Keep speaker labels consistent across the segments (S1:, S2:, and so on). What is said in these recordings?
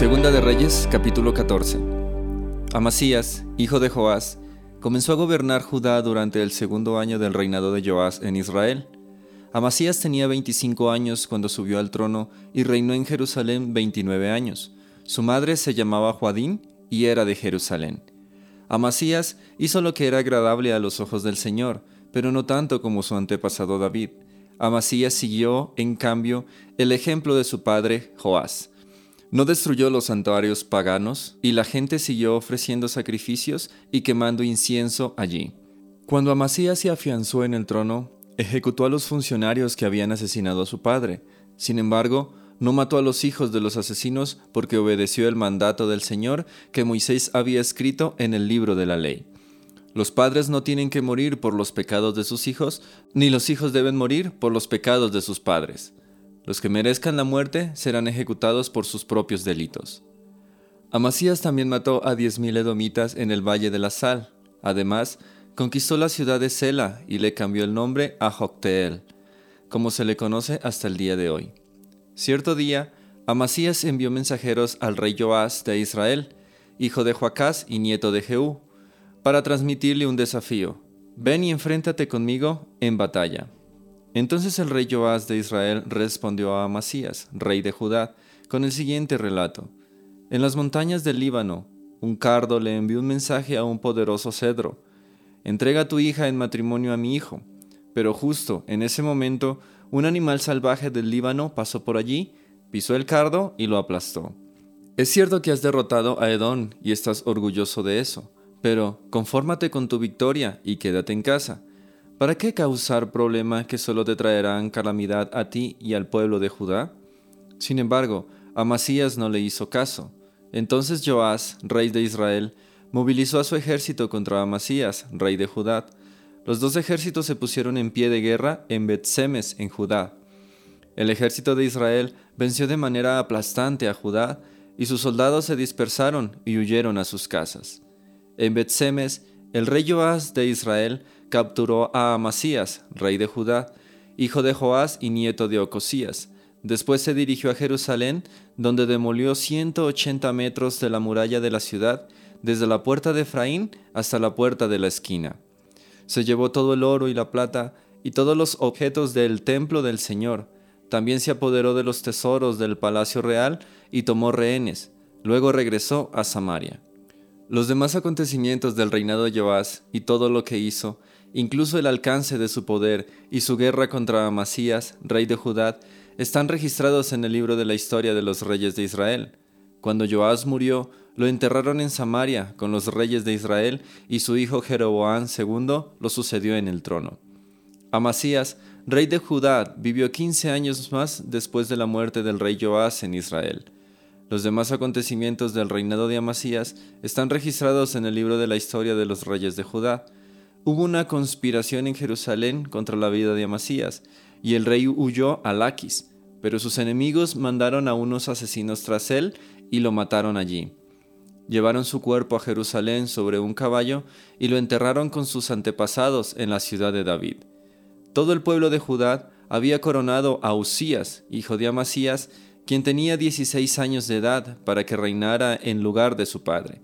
S1: Segunda de Reyes, capítulo 14. Amasías, hijo de Joás, comenzó a gobernar Judá durante el segundo año del reinado de Joás en Israel. Amasías tenía 25 años cuando subió al trono y reinó en Jerusalén 29 años. Su madre se llamaba Joadín y era de Jerusalén. Amasías hizo lo que era agradable a los ojos del Señor, pero no tanto como su antepasado David. Amasías siguió, en cambio, el ejemplo de su padre Joás no destruyó los santuarios paganos, y la gente siguió ofreciendo sacrificios y quemando incienso allí. Cuando Amasías se afianzó en el trono, ejecutó a los funcionarios que habían asesinado a su padre. Sin embargo, no mató a los hijos de los asesinos porque obedeció el mandato del Señor que Moisés había escrito en el libro de la ley. Los padres no tienen que morir por los pecados de sus hijos, ni los hijos deben morir por los pecados de sus padres. Los que merezcan la muerte serán ejecutados por sus propios delitos. Amasías también mató a diez mil edomitas en el Valle de la Sal. Además, conquistó la ciudad de Sela y le cambió el nombre a Jocteel, como se le conoce hasta el día de hoy. Cierto día, Amasías envió mensajeros al rey Joás de Israel, hijo de Joacás y nieto de Jehú, para transmitirle un desafío. Ven y enfréntate conmigo en batalla. Entonces el rey Joás de Israel respondió a Amasías, rey de Judá, con el siguiente relato. En las montañas del Líbano, un cardo le envió un mensaje a un poderoso cedro. Entrega a tu hija en matrimonio a mi hijo. Pero justo en ese momento, un animal salvaje del Líbano pasó por allí, pisó el cardo y lo aplastó. Es cierto que has derrotado a Edón y estás orgulloso de eso, pero confórmate con tu victoria y quédate en casa ¿Para qué causar problemas que solo te traerán calamidad a ti y al pueblo de Judá? Sin embargo, Amasías no le hizo caso. Entonces Joás, rey de Israel, movilizó a su ejército contra Amasías, rey de Judá. Los dos ejércitos se pusieron en pie de guerra en Bet-Semes, en Judá. El ejército de Israel venció de manera aplastante a Judá, y sus soldados se dispersaron y huyeron a sus casas. En Bet-Semes, el rey Joás de Israel capturó a Amasías, rey de Judá, hijo de Joás y nieto de Ocosías. Después se dirigió a Jerusalén, donde demolió 180 metros de la muralla de la ciudad, desde la puerta de Efraín hasta la puerta de la esquina. Se llevó todo el oro y la plata y todos los objetos del templo del Señor. También se apoderó de los tesoros del palacio real y tomó rehenes. Luego regresó a Samaria. Los demás acontecimientos del reinado de Joás y todo lo que hizo Incluso el alcance de su poder y su guerra contra Amasías, rey de Judá, están registrados en el libro de la historia de los reyes de Israel. Cuando Joás murió, lo enterraron en Samaria con los reyes de Israel y su hijo Jeroboán II lo sucedió en el trono. Amasías, rey de Judá, vivió 15 años más después de la muerte del rey Joás en Israel. Los demás acontecimientos del reinado de Amasías están registrados en el libro de la historia de los reyes de Judá. Hubo una conspiración en Jerusalén contra la vida de Amasías, y el rey huyó a Laquis, pero sus enemigos mandaron a unos asesinos tras él y lo mataron allí. Llevaron su cuerpo a Jerusalén sobre un caballo y lo enterraron con sus antepasados en la ciudad de David. Todo el pueblo de Judá había coronado a Usías, hijo de Amasías, quien tenía 16 años de edad, para que reinara en lugar de su padre.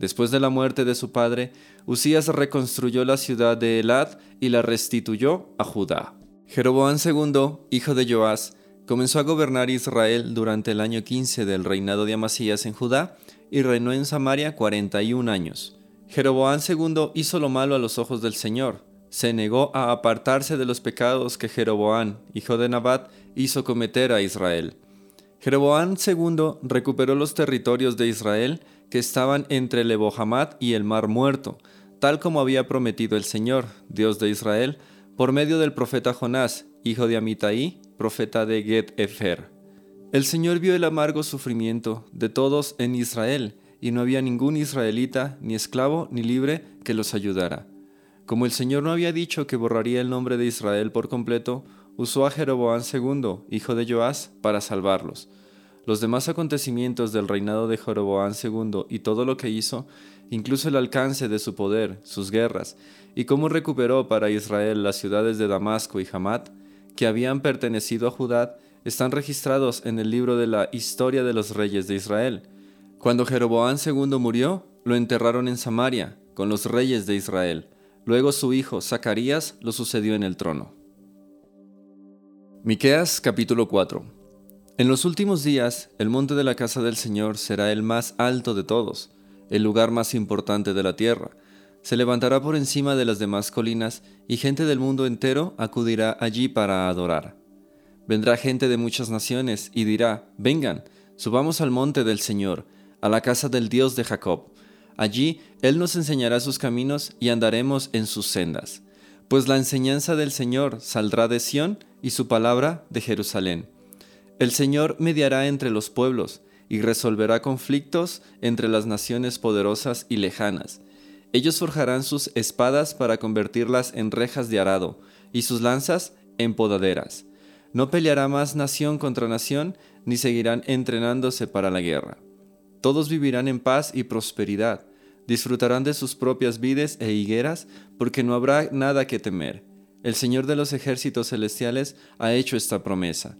S1: Después de la muerte de su padre, Usías reconstruyó la ciudad de Elad y la restituyó a Judá. Jeroboán II, hijo de Joás, comenzó a gobernar Israel durante el año 15 del reinado de Amasías en Judá y reinó en Samaria 41 años. Jeroboán II hizo lo malo a los ojos del Señor. Se negó a apartarse de los pecados que Jeroboán, hijo de Nabat, hizo cometer a Israel. Jeroboán II recuperó los territorios de Israel que estaban entre Lebohamat y el Mar Muerto, tal como había prometido el Señor, Dios de Israel, por medio del profeta Jonás, hijo de Amitai, profeta de Get Efer. El Señor vio el amargo sufrimiento de todos en Israel, y no había ningún israelita, ni esclavo, ni libre, que los ayudara. Como el Señor no había dicho que borraría el nombre de Israel por completo, usó a Jeroboán II, hijo de Joás, para salvarlos. Los demás acontecimientos del reinado de Jeroboán II y todo lo que hizo, incluso el alcance de su poder, sus guerras, y cómo recuperó para Israel las ciudades de Damasco y Hamat, que habían pertenecido a Judá, están registrados en el libro de la historia de los reyes de Israel. Cuando Jeroboam II murió, lo enterraron en Samaria, con los reyes de Israel. Luego su hijo Zacarías lo sucedió en el trono. Miqueas capítulo 4 En los últimos días, el monte de la casa del Señor será el más alto de todos, el lugar más importante de la tierra. Se levantará por encima de las demás colinas y gente del mundo entero acudirá allí para adorar. Vendrá gente de muchas naciones y dirá, vengan, subamos al monte del Señor, a la casa del Dios de Jacob. Allí Él nos enseñará sus caminos y andaremos en sus sendas. Pues la enseñanza del Señor saldrá de Sión y su palabra de Jerusalén. El Señor mediará entre los pueblos y resolverá conflictos entre las naciones poderosas y lejanas. Ellos forjarán sus espadas para convertirlas en rejas de arado y sus lanzas en podaderas. No peleará más nación contra nación, ni seguirán entrenándose para la guerra. Todos vivirán en paz y prosperidad, disfrutarán de sus propias vides e higueras, porque no habrá nada que temer. El Señor de los ejércitos celestiales ha hecho esta promesa.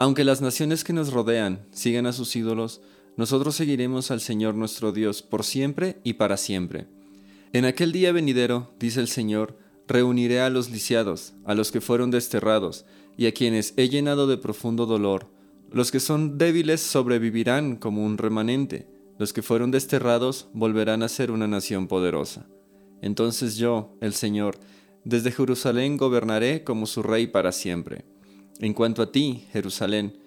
S1: Aunque las naciones que nos rodean sigan a sus ídolos, nosotros seguiremos al Señor nuestro Dios por siempre y para siempre. En aquel día venidero, dice el Señor, reuniré a los lisiados, a los que fueron desterrados, y a quienes he llenado de profundo dolor. Los que son débiles sobrevivirán como un remanente, los que fueron desterrados volverán a ser una nación poderosa. Entonces yo, el Señor, desde Jerusalén gobernaré como su rey para siempre. En cuanto a ti, Jerusalén,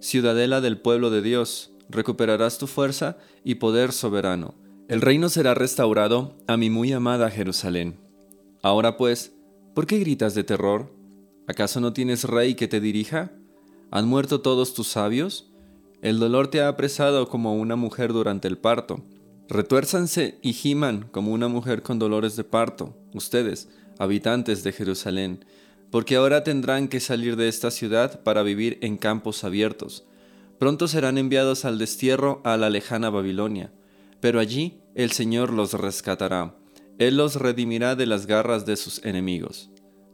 S1: ciudadela del pueblo de Dios, recuperarás tu fuerza y poder soberano el reino será restaurado a mi muy amada Jerusalén. Ahora pues, ¿por qué gritas de terror? ¿Acaso no tienes rey que te dirija? ¿Han muerto todos tus sabios? El dolor te ha apresado como una mujer durante el parto. Retuérzanse y giman como una mujer con dolores de parto, ustedes, habitantes de Jerusalén, porque ahora tendrán que salir de esta ciudad para vivir en campos abiertos. Pronto serán enviados al destierro a la lejana Babilonia pero allí el Señor los rescatará, Él los redimirá de las garras de sus enemigos.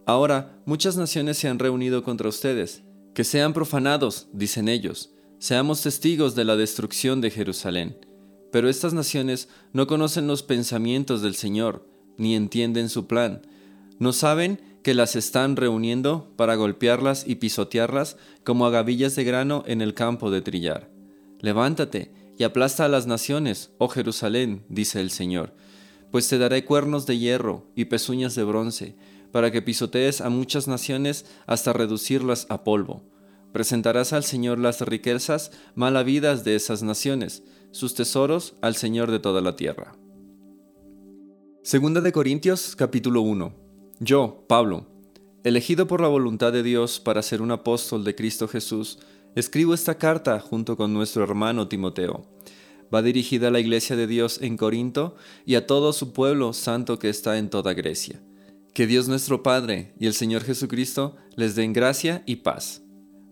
S1: Ahora muchas naciones se han reunido contra ustedes, que sean profanados, dicen ellos, seamos testigos de la destrucción de Jerusalén. Pero estas naciones no conocen los pensamientos del Señor, ni entienden su plan. No saben que las están reuniendo para golpearlas y pisotearlas como a gavillas de grano en el campo de trillar. Levántate y aplasta a las naciones, oh Jerusalén, dice el Señor, pues te daré cuernos de hierro y pezuñas de bronce, para que pisotees a muchas naciones hasta reducirlas a polvo. Presentarás al Señor las riquezas malavidas de esas naciones, sus tesoros al Señor de toda la tierra. Segunda de Corintios capítulo 1. Yo, Pablo, elegido por la voluntad de Dios para ser un apóstol de Cristo Jesús, Escribo esta carta junto con nuestro hermano Timoteo. Va dirigida a la iglesia de Dios en Corinto y a todo su pueblo santo que está en toda Grecia. Que Dios nuestro Padre y el Señor Jesucristo les den gracia y paz.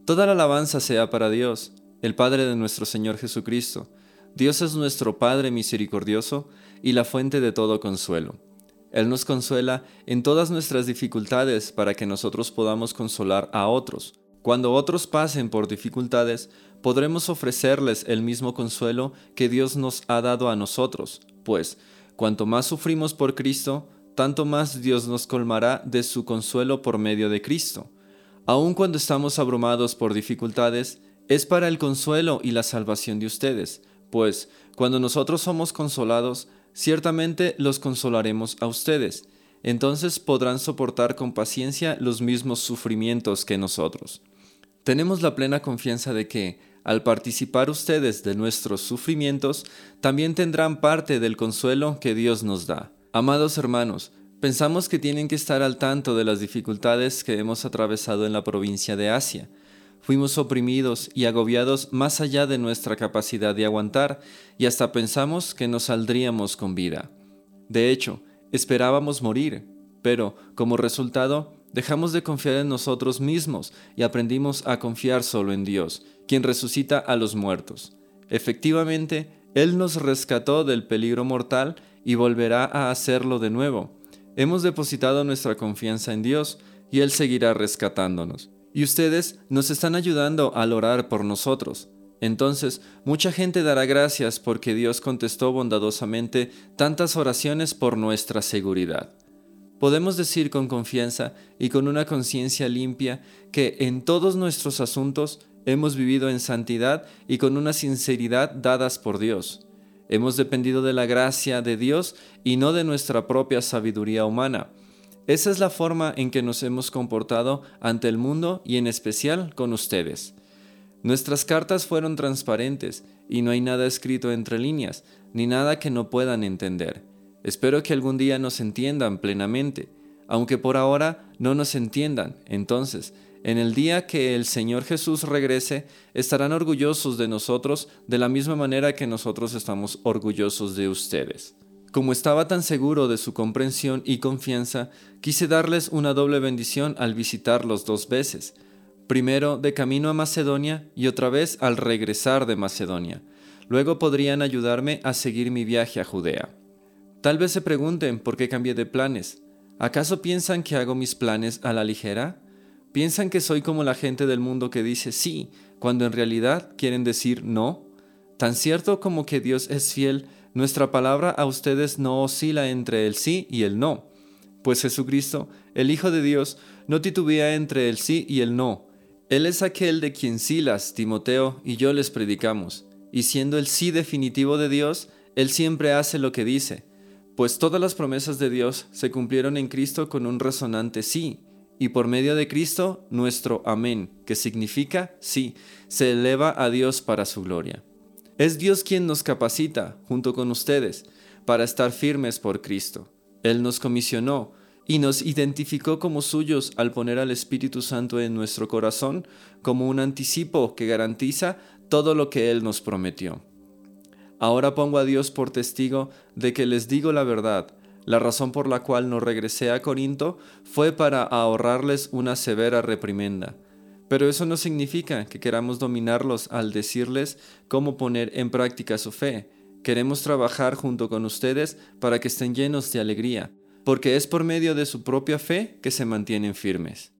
S1: Toda la alabanza sea para Dios, el Padre de nuestro Señor Jesucristo. Dios es nuestro Padre misericordioso y la fuente de todo consuelo. Él nos consuela en todas nuestras dificultades para que nosotros podamos consolar a otros cuando otros pasen por dificultades, podremos ofrecerles el mismo consuelo que Dios nos ha dado a nosotros, pues cuanto más sufrimos por Cristo, tanto más Dios nos colmará de su consuelo por medio de Cristo. Aun cuando estamos abrumados por dificultades, es para el consuelo y la salvación de ustedes, pues cuando nosotros somos consolados, ciertamente los consolaremos a ustedes. Entonces podrán soportar con paciencia los mismos sufrimientos que nosotros. Tenemos la plena confianza de que, al participar ustedes de nuestros sufrimientos, también tendrán parte del consuelo que Dios nos da. Amados hermanos, pensamos que tienen que estar al tanto de las dificultades que hemos atravesado en la provincia de Asia. Fuimos oprimidos y agobiados más allá de nuestra capacidad de aguantar y hasta pensamos que nos saldríamos con vida. De hecho, esperábamos morir, pero como resultado Dejamos de confiar en nosotros mismos y aprendimos a confiar solo en Dios, quien resucita a los muertos. Efectivamente, Él nos rescató del peligro mortal y volverá a hacerlo de nuevo. Hemos depositado nuestra confianza en Dios y Él seguirá rescatándonos. Y ustedes nos están ayudando al orar por nosotros. Entonces, mucha gente dará gracias porque Dios contestó bondadosamente tantas oraciones por nuestra seguridad. Podemos decir con confianza y con una conciencia limpia que en todos nuestros asuntos hemos vivido en santidad y con una sinceridad dadas por Dios. Hemos dependido de la gracia de Dios y no de nuestra propia sabiduría humana. Esa es la forma en que nos hemos comportado ante el mundo y en especial con ustedes. Nuestras cartas fueron transparentes y no hay nada escrito entre líneas, ni nada que no puedan entender. Espero que algún día nos entiendan plenamente, aunque por ahora no nos entiendan. Entonces, en el día que el Señor Jesús regrese, estarán orgullosos de nosotros de la misma manera que nosotros estamos orgullosos de ustedes. Como estaba tan seguro de su comprensión y confianza, quise darles una doble bendición al visitarlos dos veces, primero de camino a Macedonia y otra vez al regresar de Macedonia. Luego podrían ayudarme a seguir mi viaje a Judea. Tal vez se pregunten por qué cambié de planes. ¿Acaso piensan que hago mis planes a la ligera? ¿Piensan que soy como la gente del mundo que dice sí, cuando en realidad quieren decir no? Tan cierto como que Dios es fiel, nuestra palabra a ustedes no oscila entre el sí y el no. Pues Jesucristo, el Hijo de Dios, no titubea entre el sí y el no. Él es aquel de quien Silas, Timoteo y yo les predicamos, y siendo el sí definitivo de Dios, Él siempre hace lo que dice pues todas las promesas de Dios se cumplieron en Cristo con un resonante sí, y por medio de Cristo nuestro amén, que significa sí, se eleva a Dios para su gloria. Es Dios quien nos capacita, junto con ustedes, para estar firmes por Cristo. Él nos comisionó y nos identificó como suyos al poner al Espíritu Santo en nuestro corazón como un anticipo que garantiza todo lo que Él nos prometió. Ahora pongo a Dios por testigo de que les digo la verdad. La razón por la cual no regresé a Corinto fue para ahorrarles una severa reprimenda. Pero eso no significa que queramos dominarlos al decirles cómo poner en práctica su fe. Queremos trabajar junto con ustedes para que estén llenos de alegría, porque es por medio de su propia fe que se mantienen firmes.